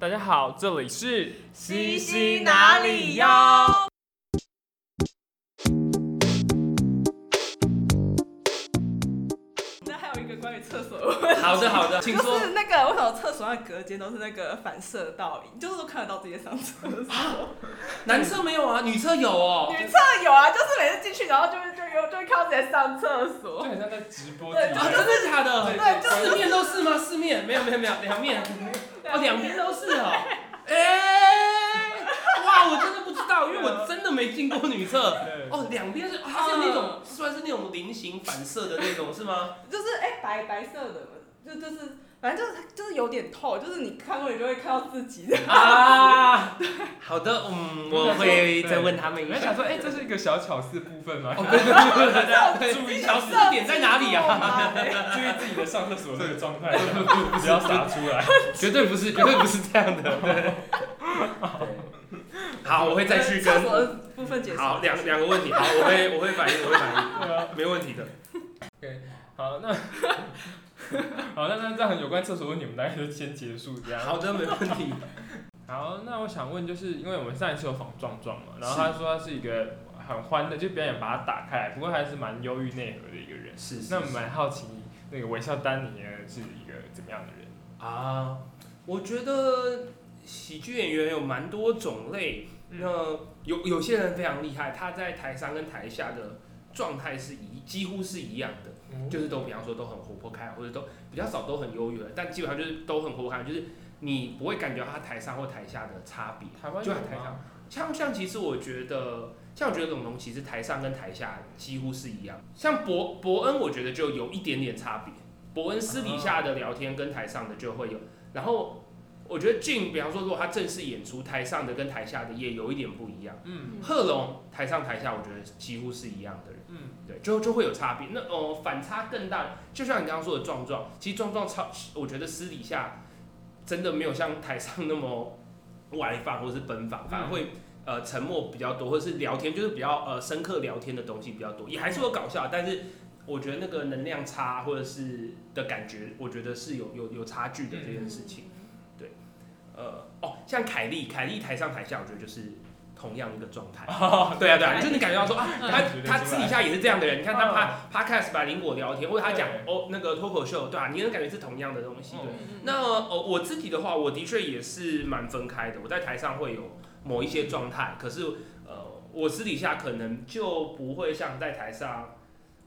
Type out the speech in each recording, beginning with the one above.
大家好，这里是西西哪里哟？那还有一个关于厕所的问题，好的好的，请就说。是那个为什么厕所的隔间都是那个反射倒影，就是都看得到自己在上厕所。男厕没有啊，女厕有哦。女厕有啊，就是每次进去，然后就会就有就会看到自己在上厕就所。很像在直播对真的假的？对就是四面都是吗？四面没有没有没有两面，哦两边都是哦。哎，哇，我真的不知道，因为我真的没进过女厕。哦，两边是，哦它是那种算是那种菱形反射的那种是吗？就是哎、白白色的，就就是反正就是就是有点透，就是你看过你就会看到自己的。啊，好的，嗯，我会再问他们一下。你们想说，哎、这是一个小巧思部分吗？哦，对对对对对对，注意小时点在哪里啊？注意自己的上厕所这个状态，不要洒出来。绝对不是，绝对不是这样的。对。好，我会再去跟。厕所的部分解释。好，两两个问题，好，我会我会反应，我会反应，对啊，没问题的。好，那 好，那那这样有关厕所问题，我们大概就先结束这样。好的，没问题。好，那我想问，就是因为我们上一次有访壮壮嘛，然后他说他是一个很欢的，就表演把它打开来，不过还是蛮忧郁内核的一个人。是那我们蛮好奇，那个微笑丹尼呢是一个怎么样的人？啊，我觉得喜剧演员有蛮多种类，嗯那有有些人非常厉害，他在台上跟台下的状态是一几乎是一样的。就是都比方说都很活泼开朗，或者都比较少都很忧郁的，但基本上就是都很活泼开朗，就是你不会感觉他台上或台下的差别。台湾就在台上？像像其实我觉得，像我觉得龙龙其实台上跟台下几乎是一样。像伯伯恩，我觉得就有一点点差别。伯恩私底下的聊天跟台上的就会有，然后我觉得俊，比方说如果他正式演出，台上的跟台下的也有一点不一样。嗯贺龙台上台下，我觉得几乎是一样的人。嗯，对，就就会有差别。那哦、反差更大，就像你刚刚说的壮壮，其实壮壮超，我觉得私底下真的没有像台上那么外放或是奔放，反而会呃沉默比较多，或者是聊天就是比较呃深刻聊天的东西比较多，也还是有搞笑，但是我觉得那个能量差或者是的感觉，我觉得是有有有差距的这件事情。呃哦，像凯莉，凯莉台上台下，我觉得就是同样一个状态。对啊，对啊，就是你感觉到说啊，他他私底下也是这样的人。你看他嗯他 podcast 把林果聊天，或者他讲哦那个脱口秀，对啊，你能感觉是同样的东西。对，嗯那哦我自己的话，我的确也是蛮分开的。我在台上会有某一些状态，可是呃，我私底下可能就不会像在台上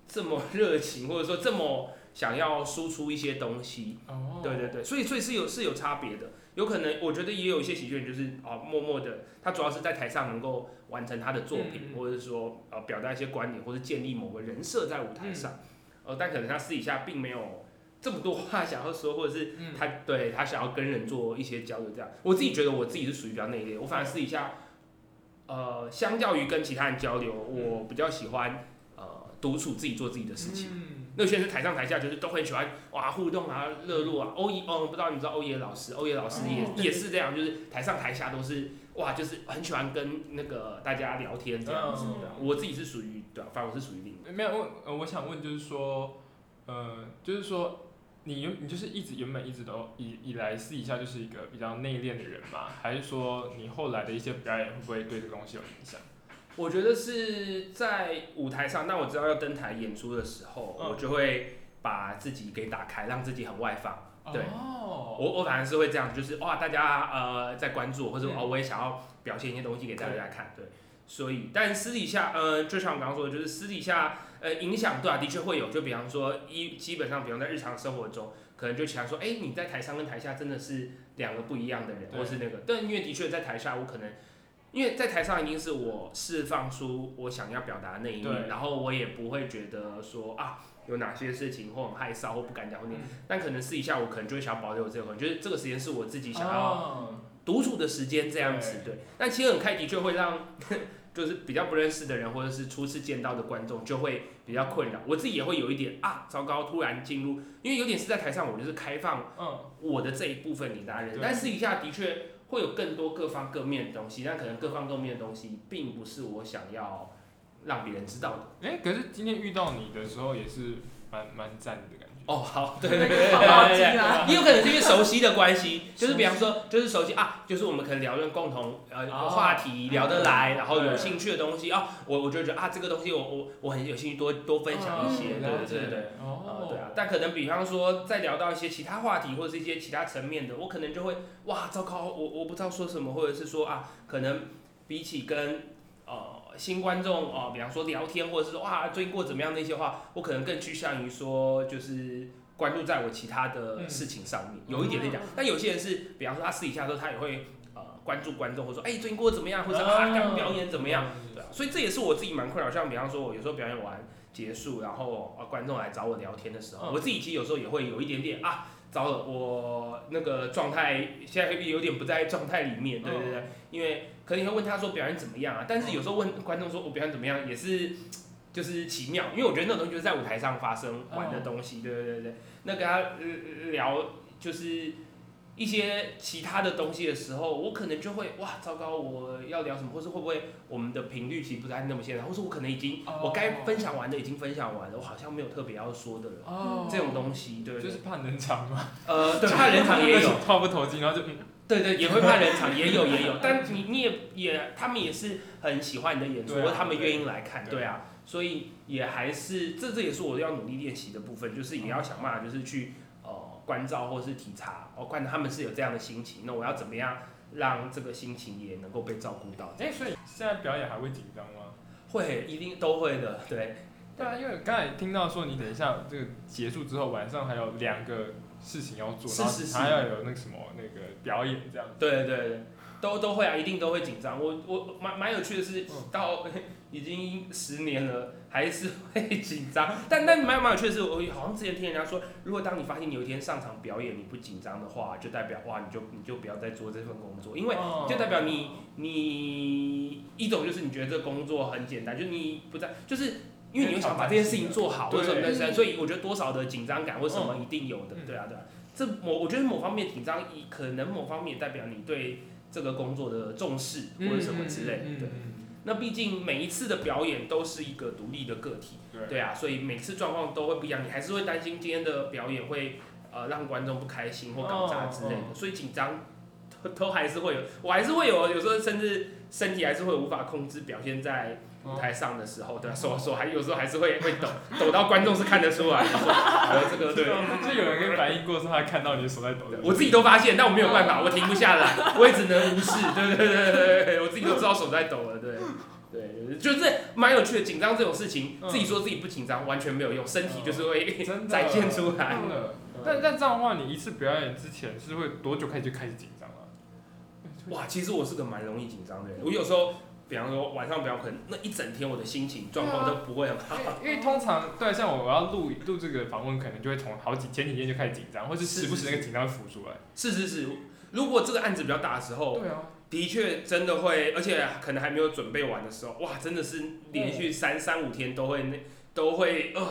这么 热情，或者说这么想要输出一些东西。哦，对对对，所以所以是有是有差别的，有可能我觉得也有一些喜剧人就是啊、默默的，他主要是在台上能够完成他的作品，或者是说呃表达一些观点，或者建立某个人设在舞台上，呃，但可能他私底下并没有这么多话想要说，或者是嗯。他对他想要跟人做一些交流，这样，我自己觉得我自己是属于比较内敛，我反而私底下，呃，相较于跟其他人交流，我比较喜欢呃独处自己做自己的事情。嗯那有些人是台上台下就是都很喜欢哇互动啊热络啊。欧爷哦，不知道你知道欧耶老师，欧耶老师也、哦也是这样，就是台上台下都是哇，就是很喜欢跟那个大家聊天这样子的。嗯我自己是属于对啊，反正我是属于另一。没有问，呃，我想问就是说，呃，就是说，你原你就是一直原本一直都以以来私底下就是一个比较内敛的人嘛？还是说你后来的一些表演会不会对这个东西有影响？我觉得是在舞台上，那我知道要登台演出的时候，嗯我就会把自己给打开，让自己很外放。对哦，我我反而是会这样，就是哇，大家呃在关注我，或者嗯哦我也想要表现一些东西给大家看，对。所以，但私底下，呃，就像我刚刚说的，就是私底下，呃，影响对啊，的确会有。就比方说，一基本上，比方在日常生活中，可能就想说，哎、你在台上跟台下真的是两个不一样的人，对或是那个。但因为的确在台下，我可能因为在台上已经是我释放出我想要表达的那一面，然后我也不会觉得说啊有哪些事情或很害臊或不敢讲或那，嗯。但可能私底下我可能就会想保留这个，可能就是这个时间是我自己想要哦。独处的时间这样子，对。但其实很开的确会让 就是比较不认识的人或者是初次见到的观众就会比较困扰，我自己也会有一点啊糟糕，突然进入，因为有点是在台上我就是开放嗯，我的这一部分给大家认识，但私底下的确会有更多各方各面的东西，但可能各方各面的东西并不是我想要让别人知道的。哎、可是今天遇到你的时候也是蛮蛮赞的感。哦，好，对那对对对对也有可能是因为熟悉的关系，就是比方说，就是熟悉啊，就是我们可能聊论共同呃哦。话题聊得来，然后有兴趣的东西啊，我我就觉得啊，这个东西我我我很有兴趣多多分享一些，嗯对对对对。啊哦，对啊，但可能比方说，再聊到一些其他话题或者是一些其他层面的，我可能就会哇，糟糕，我我不知道说什么，或者是说啊，可能比起跟呃新观众哦、比方说聊天，或者是说哇最近过怎么样那些话，我可能更趋向于说就是关注在我其他的事情上面，有一点点讲。但有些人是，比方说他私底下的时候，他也会呃关注观众，或者说哎、最近过得怎么样，或者啊刚表演怎么样，嗯？对啊，所以这也是我自己蛮困扰。像比方说，我有时候表演完结束，然后呃观众来找我聊天的时候，嗯我自己其实有时候也会有一点点啊，糟了，我那个状态现在有点不在状态里面，对对对，因为可能你会问他说表演怎么样啊，但是有时候问观众说我表演怎么样，也是 就是奇妙，因为我觉得那种东西就是在舞台上发生玩的东西，对对对对，那跟他呃聊就是。一些其他的东西的时候，我可能就会哇，糟糕，我要聊什么，或是会不会我们的频率其实不在那么现在，或是我可能已经、哦。我该分享完的已经分享完了，我好像没有特别要说的了，哦，这种东西，对对对。就是怕冷场嘛，呃，对，怕人场也有，话不投机，然后就嗯，对对，也会怕人场，也有也有，但你你也也，他们也是很喜欢你的演出，对啊或他们愿意来看，对对啊，所以也还是这这也是我要努力练习的部分，就是也要想办法，就是去呃关照或是体察，哦，看他们是有这样的心情，那我要怎么样让这个心情也能够被照顾到？哎，所以现在表演还会紧张吗？会，一定都会的，对，对啊，因为刚才听到说你等一下这个结束之后，晚上还有两个事情要做，然后还要有那个什么那个表演这样子。对对对，都都会啊，一定都会紧张。我我蛮蛮有趣的是嗯，到 已经十年了，还是会紧张。但但蛮蛮有趣的是，我好像之前听人家说，如果当你发现你有一天上场表演你不紧张的话，就代表哇，你就你就不要再做这份工作，因为哦就代表你你一种就是你觉得这工作很简单，就你不在就是。因为你会想把这件事情做好，对或者什么所以我觉得多少的紧张感或什么一定有的，嗯。对啊，对啊。这某我觉得某方面紧张，以可能某方面代表你对这个工作的重视或者什么之类的。对，那毕竟每一次的表演都是一个独立的个体，对。对啊，所以每次状况都会不一样，你还是会担心今天的表演会呃让观众不开心或搞砸之类的，所以紧张都都还是会有，我还是会有，有时候甚至身体还是会无法控制表现在舞台上的时候，对啊，手手还有时候还是会会抖，抖到观众是看得出来的，说 呃这个对。就有人可以反映过说他看到你的手在抖的。我自己都发现，但我没有办法，我停不下来，我也只能无视。对对对对对，我自己都知道手在抖了。对对，就是蛮有趣的。紧张这种事情，嗯自己说自己不紧张完全没有用，身体就是会 展现出来。真的。但但这样的话，你一次表演之前是会多久开始就开始紧张啊？哇，其实我是个蛮容易紧张的人。我有时候，比方说晚上比较，可能那一整天我的心情状况都不会很好。因为 通常对像我我要录录这个访问，可能就会从好几前几天就开始紧张，或是时不时那个紧张会浮出来。是是是，如果这个案子比较大的时候，对啊，的确真的会，而且可能还没有准备完的时候，哇，真的是连续三三五天都会那都会呃，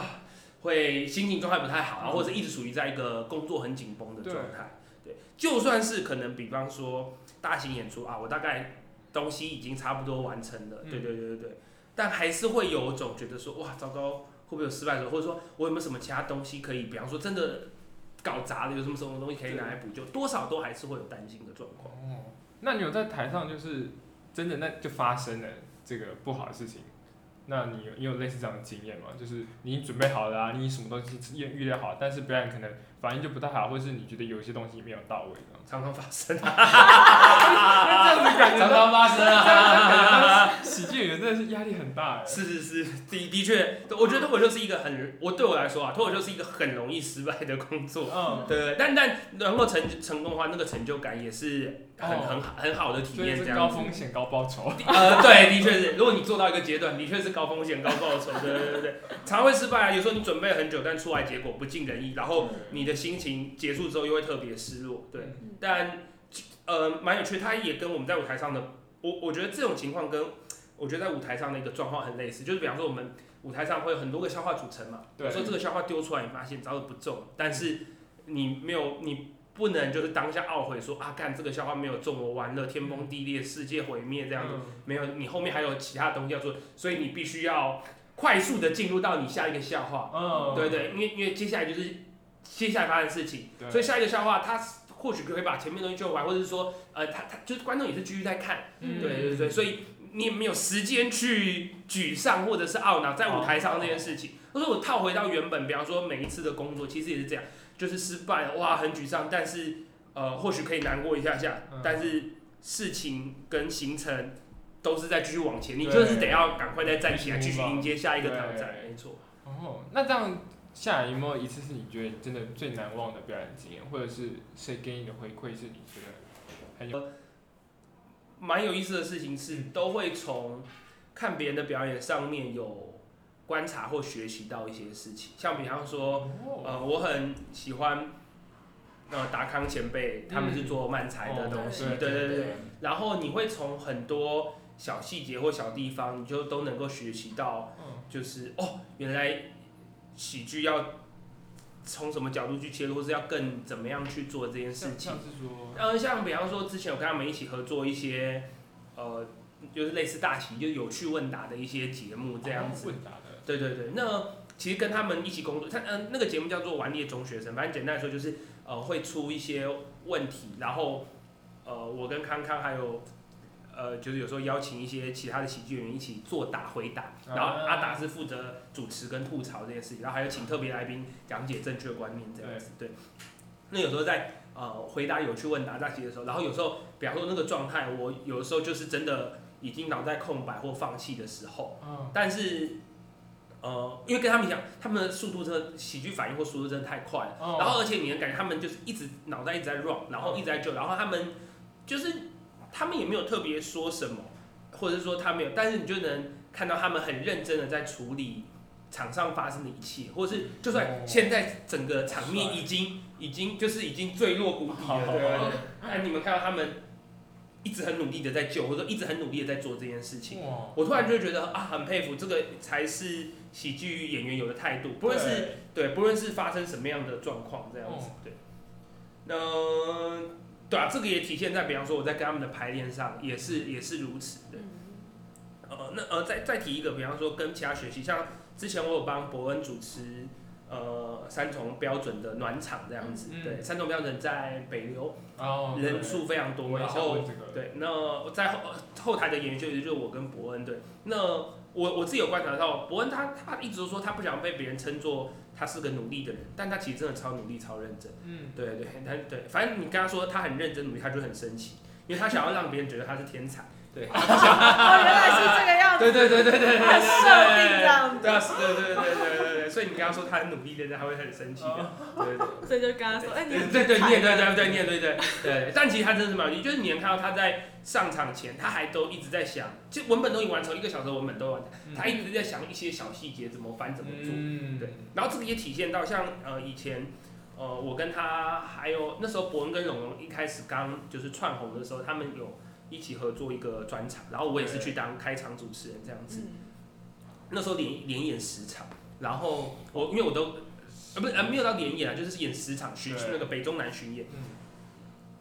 会心情状态不太好，然后或者一直处于在一个工作很紧绷的状态。对，就算是可能比方说大型演出啊，我大概东西已经差不多完成了，嗯对对对对对，但还是会有种觉得说哇，糟糕，会不会有失败的或者说我有没有什么其他东西可以，比方说真的搞砸了，有什么什么东西可以拿来补救，多少都还是会有担心的状况。哦，那你有在台上就是真的那就发生了这个不好的事情，那你有你有类似这样的经验吗？就是你准备好了啊，你什么东西预预料好，但是表演可能反应就不太好，或是你觉得有一些东西没有到位这样。常常发生，啊这样子感觉常常发生啊！喜剧演员真的是压力很大哎。是是是，的的确，我觉得脱口秀是一个很，我对我来说啊，脱口秀是一个很容易失败的工作。嗯，对对，但但能够成成功的话，那个成就感也是很哦很好很好的体验这样。高风险高报酬。呃，对，的确是，如果你做到一个阶段，的确是高风险高报酬。对对对对，常会失败啊。有时候你准备很久，但出来结果不尽人意，然后你的心情结束之后又会特别失落。对，嗯但呃，蛮有趣，它也跟我们在舞台上的，我我觉得这种情况跟我觉得在舞台上的一个状况很类似，就是比方说我们舞台上会有很多个笑话组成嘛，对有时候这个笑话丢出来，你发现招的不中，但是你没有你。不能就是当下懊悔说啊，干这个笑话没有中，我完了，天崩地裂，世界毁灭这样子。嗯没有，你后面还有其他东西要做，所以你必须要快速的进入到你下一个笑话。嗯，对对，因为因为接下来就是接下来发生的事情，所以下一个笑话他或许可以把前面东西救完，或者是说呃他他就是观众也是继续在看，嗯对对对，所以你也没有时间去沮丧或者是懊恼在舞台上这件事情。或者我套回到原本，比方说每一次的工作，其实也是这样，就是失败了，哇，很沮丧，但是呃，或许可以难过一下下，嗯但是事情跟行程都是在继续往前，你对就是得要赶快再站起来，继继续续迎接下一个挑战，没错。哦，那这样下来有没有一次是你觉得真的最难忘的表演经验，或者是谁给你的回馈是你觉得很有蛮有意思的事情是，都会从看别人的表演上面有观察或学习到一些事情，像比方说。哦呃，我很喜欢呃达康前辈，他们是做漫才的东西，哦对对对。然后你会从很多小细节或小地方，你就都能够学习到，嗯就是哦，原来喜剧要从什么角度去切入，或是要更怎么样去做这件事情像。呃，像比方说之前我跟他们一起合作一些呃，就是类似大型就有趣问答的一些节目这样子。对对对，那其实跟他们一起工作，他嗯、呃、那个节目叫做《顽劣中学生》，反正简单来说就是呃会出一些问题，然后呃我跟康康还有呃就是有时候邀请一些其他的喜剧演员一起作答回答，然后啊阿达是负责主持跟吐槽这件事情，然后还有请特别来宾讲解正确观念这样子，对。那有时候在呃回答有趣问答那些的时候，然后有时候比方说那个状态，我有的时候就是真的已经脑袋空白或放弃的时候。嗯但是，呃，因为跟他们讲，他们的速度真的喜剧反应或速度真的太快了，哦。然后而且你能感觉他们就是一直脑袋一直在 run，然后一直在救，然后他们就是他们也没有特别说什么，或者是说他没有，但是你就能看到他们很认真的在处理场上发生的一切，或者是就算哦。现在整个场面帅。已经已经就是已经坠落谷底了，对对对，但你们看到他们一直很努力的在救，或者说一直很努力的在做这件事情。我突然就觉得啊，很佩服，这个才是喜剧演员有的态度，不论是对，不论是发生什么样的状况，这样子，哦对。那对啊，这个也体现在，比方说我在跟他们的排练上，也是也是如此的。呃，那呃，再再提一个，比方说跟其他学习，像之前我有帮伯恩主持呃三重标准的暖场这样子，嗯对，三重标准在北流，哦，人数非常多，然后对，那在后后台的演员就就是我跟伯恩对，那我我自己有观察到，伯恩他他一直都说他不想被别人称作他是个努力的人，但他其实真的超努力超认真，嗯，对对，他对，反正你跟他说他很认真努力，他就很生气，因为他想要让别人觉得他是天才，对，哦，原来是这个样子，对对对对对对对他设定这样子对啊，是对对对对对对对，所以你跟他说他很努力的人，他会很生气的，对对对。所以就跟他说，哎，你很对对，念对对对念对对对，但其实他真的是蛮有趣，就是你能看到他在上场前，他还都一直在想，其实文本都已经完成，一个小时文本都完成，他一直在想一些小细节怎么翻怎么做。嗯，对，然后这个也体现到像呃以前呃我跟他还有那时候伯恩跟荣荣一开始刚就是串红的时候，他们有一起合作一个专场，然后我也是去当开场主持人这样子。嗯。那时候连连演十场，然后我因为我都呃不是呃没有到连演啊，就是演十场巡对那个北中南巡演。嗯。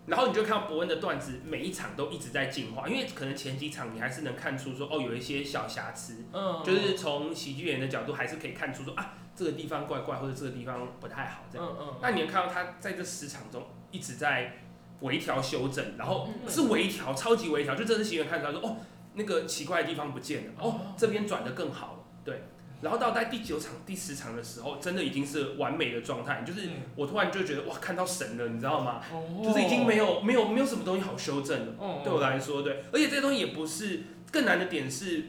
然后你就看到伯恩的段子，每一场都一直在进化，因为可能前几场你还是能看出说，哦，有一些小瑕疵，嗯，就是从喜剧演员的角度还是可以看出说啊，这个地方怪怪，或者这个地方不太好这样。嗯嗯，那你能看到他在这十场中一直在微调修正，然后嗯是微调，超级微调，就真的是喜剧看出来说，哦，那个奇怪的地方不见了，哦，这边转的更好了，对。然后到在第九场、第十场的时候，真的已经是完美的状态，就是嗯我突然就觉得哇，看到神了，你知道吗？哦。就是已经没有没有没有什么东西好修正了。哦。对我来说，对，而且这些东西也不是更难的点是，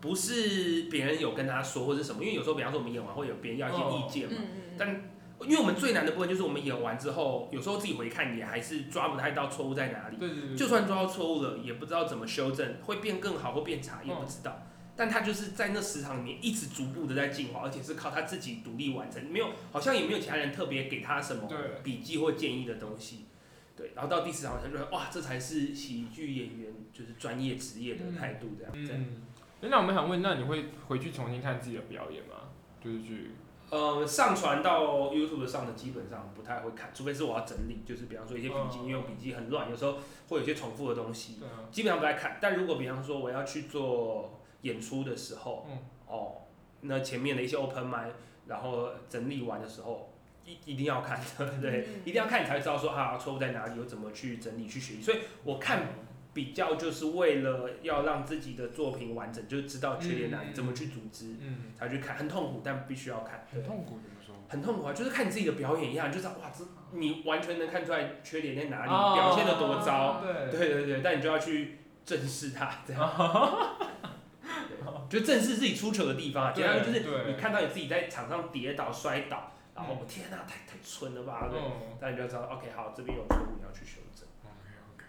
不是别人有跟他说或者什么，因为有时候比方说我们演完会有别人要一些意见嘛，但因为我们最难的部分就是我们演完之后，有时候自己回看也还是抓不太到错误在哪里，对对对，就算抓到错误了，也不知道怎么修正，会变更好或变差也不知道。但他就是在那十场里面一直逐步的在进化，而且是靠他自己独立完成，没有好像也没有其他人特别给他什么对，笔记或建议的东西。对，然后到第十场，他就说哇，这才是喜剧演员就是专业职业的态度这样。这样嗯，那我们想问，那你会回去重新看自己的表演吗？就是去，呃，上传到 YouTube 上的基本上不太会看，除非是我要整理，就是比方说一些笔记，哦因为我笔记很乱，有时候会有些重复的东西，基本上不太看。但如果比方说我要去做演出的时候，嗯哦，那前面的一些 open m i 然后整理完的时候，一一定要看的，对，嗯一定要看你才会知道说啊错误在哪里，有怎么去整理去学习。所以我看比较就是为了要让自己的作品完整，就是知道缺点哪里，嗯怎么去组织，嗯，才去看，很痛苦，但必须要看。对很，痛苦怎么说？很痛苦啊，就是看你自己的表演一样，就是哇，这你完全能看出来缺点在哪里，哦表现的多糟。对对对对，但你就要去正视它，这样。对 就正是自己出糗的地方啊，简单说就是对你看到你自己在场上跌倒摔倒，然后嗯我天哪，太太蠢了吧？对，嗯那你就知道，OK，好，这边有错误，你要去修正。，OK OK。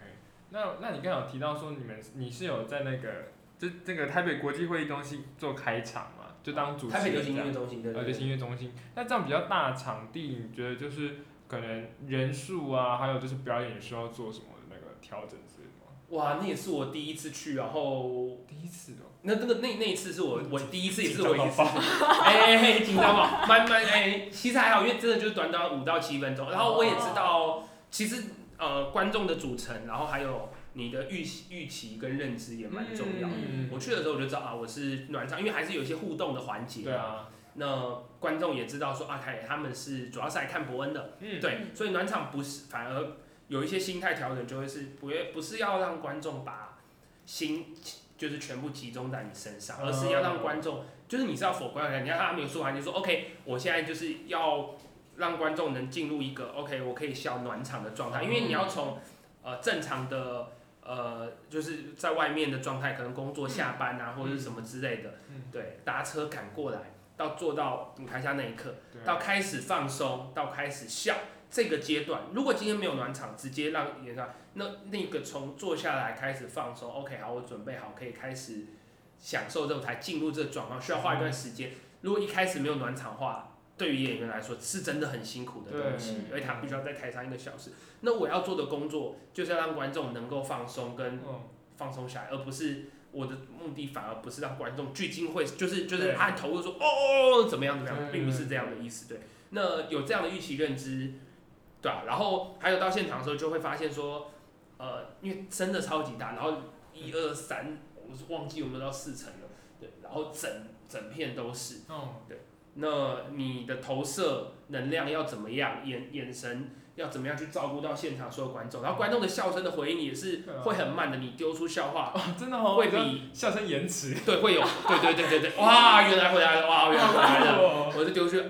那那你刚刚有提到说你们你是有在那个这这个台北国际会议中心做开场嘛？就当主持台北流行音乐中心，对。流行音乐中心。那这样比较大的场地，你觉得就是可能人数啊，还有就是表演需要做什么的那个调整之类的吗？哇，那也是我第一次去，然后第一次哦。那那个那那一次是我我第一次，也是我一次。哎紧张吗？蛮蛮哎，其实还好，因为真的就是短短五到七分钟。然后我也知道，其实呃观众的组成，然后还有你的预期预期跟认知也蛮重要的。嗯我去的时候我就知道啊，我是暖场，因为还是有一些互动的环节。对。啊。那观众也知道说啊，他他们是主要是来看伯恩的，嗯。对，所以暖场不是反而有一些心态调整，就会是不会不是要让观众把心就是全部集中在你身上，而是要让观众就是你是要否观众，你看他没有说完，就说 OK，我现在就是要让观众能进入一个 OK，我可以笑暖场的状态，因为你要从呃正常的呃就是在外面的状态，可能工作下班啊、或者是什么之类的，嗯。对，搭车赶过来，到做到舞台下那一刻，到开始放松，到开始笑这个阶段，如果今天没有暖场，直接让演上，那那个从坐下来开始放松，OK，好，我准备好可以开始享受这舞台，进入这个状况，需要花一段时间。如果一开始没有暖场的话，对于演员来说是真的很辛苦的东西，因为他必须要在台上一个小时。那我要做的工作就是要让观众能够放松跟嗯。放松下来，而不是我的目的反而不是让观众聚精会，就是就是他投入说哦怎么样怎么样，对并不是这样的意思。对，那有这样的预期认知，对啊，然后还有到现场的时候就会发现说，呃，因为真的超级大，然后一二三，我是忘记有没有到四层了，对，然后整整片都是，哦。那你的投射能量要怎么样，眼眼神要怎么样去照顾到现场所有观众，然后观众的笑声的回应也是会很慢的，你丢出笑话。哦，真的哦。会比笑声延迟。对，会有，对对对对对，哇，原来回来了，哇，原来回来了，哦我就丢去，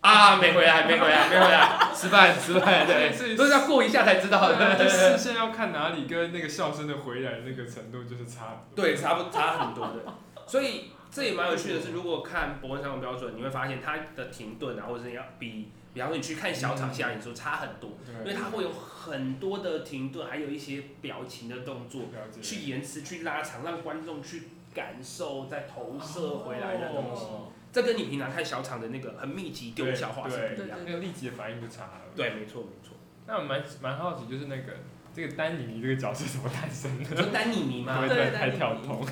啊，没回来，没回来，没回来，失败，失败，对，所以都是要过一下才知道的，视线要看哪里，跟那个笑声的回来那个程度就是差。对，差不差很多的，所以这也蛮有趣的是，如果看伯恩相同标准，你会发现它的停顿啊，或者是要比，比方说你去看小场下演说差很多，因为对，它会有很多的停顿，还有一些表情的动作。去延迟、去拉长，让观众去感受再投射回来的东西。哦这跟你平常看小厂的那个很密集丢小花是不一样的。那个立即的反应就差了。对，没错没错。那我蛮蛮好奇，就是那个这个丹尼尼这个角色怎么诞生的？丹尼尼吗对？对不会太跳通？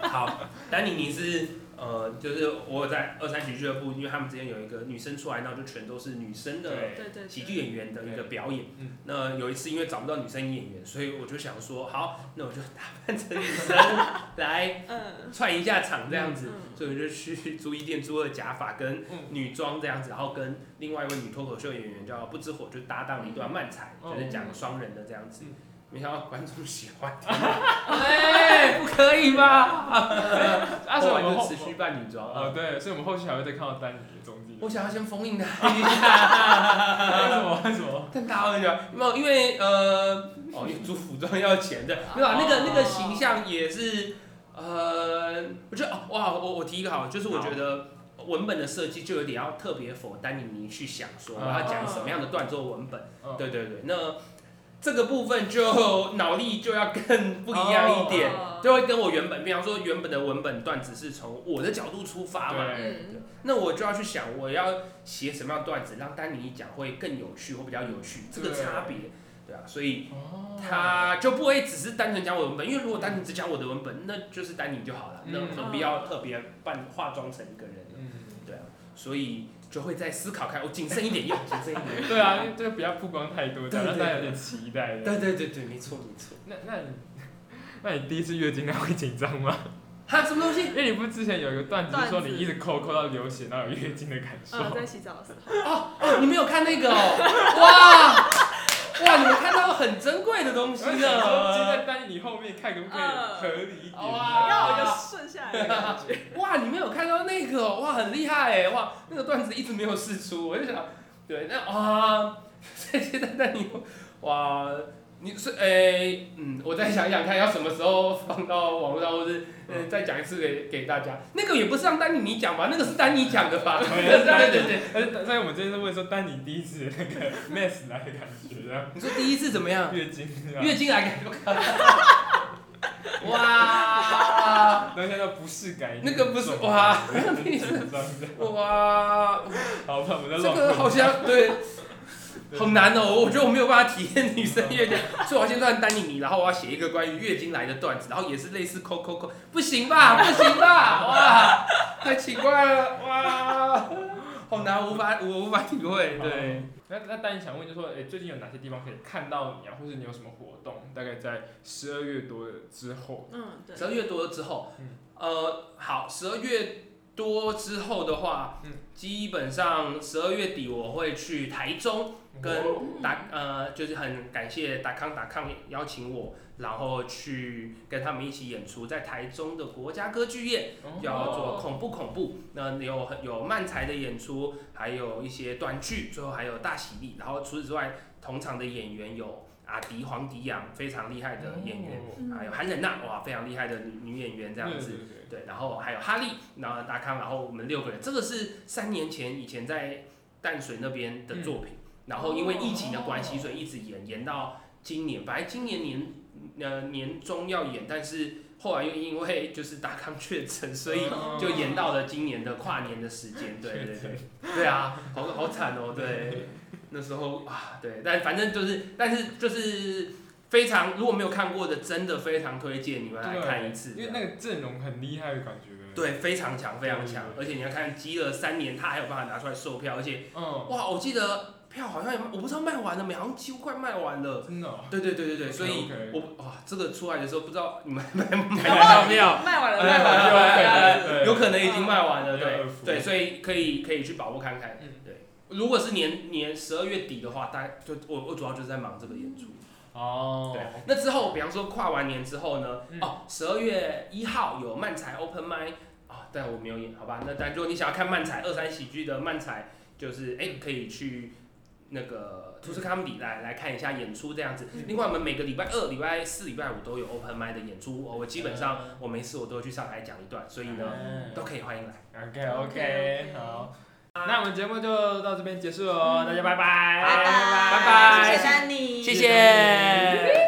好，丹尼尼是呃，就是我有在二三喜剧俱乐部，因为他们之间有一个女生出来，然后就全都是女生的对对对，喜剧演员的一个表演。嗯那有一次因为找不到女生演员，所以我就想说，好，那我就打扮成女生 来嗯串一下场这样子。嗯所以我就去租衣店租了假发跟嗯女装这样子，然后跟另外一位女脱口秀演员叫不知火就搭档了一段漫才，嗯就是讲双人的这样子嗯。没想到观众喜欢，哎，不可以吧？啊，所以我们后就持续扮女装。哦对，所以我们后续还会再看到丹尼的踪迹。我想要先封印他一下，为什么？为什么？但大家很喜欢，没有，因为呃，哦，因为租服装要钱的，没有啊，那个那个形象也是，呃，我觉得哦，哇，我我提一个好，就是我觉得文本的设计就有点要特别否丹尼尼去想说我要讲什么样的段做文本，嗯对对对，那这个部分就脑力就要更不一样一点，哦就会跟我原本，比方说原本的文本段子是从我的角度出发嘛，那我就要去想我要写什么样的段子，让丹尼讲会更有趣或比较有趣，这个差别，对。啊，所以哦他就不会只是单纯讲我的文本，因为如果单纯只讲我的文本，那就是丹尼就好了，那嗯。何必要特别扮化妆成一个人呢？嗯，对啊，所以就会再思考看，我谨慎一点用，谨慎一点。对啊，因为这个不要曝光太多，这样对对让大家有点期待。对对对对，没错没错。那那你 那你第一次月经来会紧张吗？哈，什么东西？因为你不是之前有一个段子，说你一直抠抠到流血，然后有月经的感受。嗯，在洗澡的时候，哦哦，你没有看那个哦？哇哇，你们看到很珍贵的东西我想说，就在呢。丹你后面看可不可以嗯合理一点？哇要顺下来的感觉。哇，你没有看到那个哦？哇，很厉害哎！哇，那个段子一直没有试出，我就想，对，那啊，这些在那里，哇，你是诶、嗯，我再想想看，要什么时候放到网络上，或是呃再讲一次给给大家。那个也不是让丹尼你讲吧，那个是丹尼讲的吧？对对对对。而且所以我们今天是问说，丹你第一次那个 mess 来的感觉，你说第一次怎么样？月经月经来感觉。哇然后现在不适感，那个不是哇哇，好，吧我们再这个好像对，好难哦。我觉得我没有办法体验女生月经，所以我要先段丹尼尼，然后我要写一个关于月经来的段子，然后也是类似扣扣扣，不行吧，不行吧，哇，太奇怪了，哇，好难，无法我无法体会，对。那那丹尼想问，就说，哎、最近有哪些地方可以看到你啊，或者你有什么活动？大概在十二月多之后，嗯，对十。二月多之后，嗯呃，好，十二月多之后的话，嗯基本上十二月底我会去台中，跟达呃，就是很感谢达康达康邀请我，然后去跟他们一起演出，在台中的国家歌剧院，哦叫做恐怖恐怖。那有有漫才的演出，还有一些短剧，最后还有大喜力。然后除此之外，同场的演员有阿迪黄迪阳，非常厉害的演员。还有韩忍娜，哇，非常厉害的女女演员这样子。对，然后还有哈利，然后达康，然后我们六个人，这个是三年前以前在淡水那边的作品，然后因为疫情的关系，哦所以一直延延到今年，本来今年年呃年中要演，但是后来又因为就是达康确诊，所以哦就延到了今年的跨年的时间。对对对，对啊，好好惨哦，对，那时候啊，对，但反正就是，但是就是非常如果没有看过的，真的非常推荐你们来看一次，因为那个阵容很厉害的感觉。对，非常强，非常强，而且你要看积了三年，他还有办法拿出来售票，而且嗯，哇，我记得票好像也我不知道卖完了没，好像几乎快卖完了。真的、哦。对对对对对，所以我哇，这个出来的时候不知道你们买买买到没有？卖完了，卖完了，对卖完了。对有可能已经卖完了，对对所以可以可以去把握看看。嗯对，如果是年年十二月底的话，大概就我我主要就是在忙这个演出。哦，对，那之后，比方说跨完年之后呢，嗯哦，十二月一号有漫才 Open m i 啊，但我没有演，好吧？那但如果你想要看漫才二三喜剧的漫才，就是哎、可以去那个图斯卡姆里来来看一下演出这样子。嗯另外，我们每个礼拜二、礼拜四、礼拜五都有 Open m i 的演出，哦我基本上我没事我都会去上海讲一段，所以呢嗯。都可以欢迎来。OK OK，OK，OK 好，那我们节目就到这边结束喽，大家拜拜，拜拜，拜拜。谢谢丹尼，谢谢。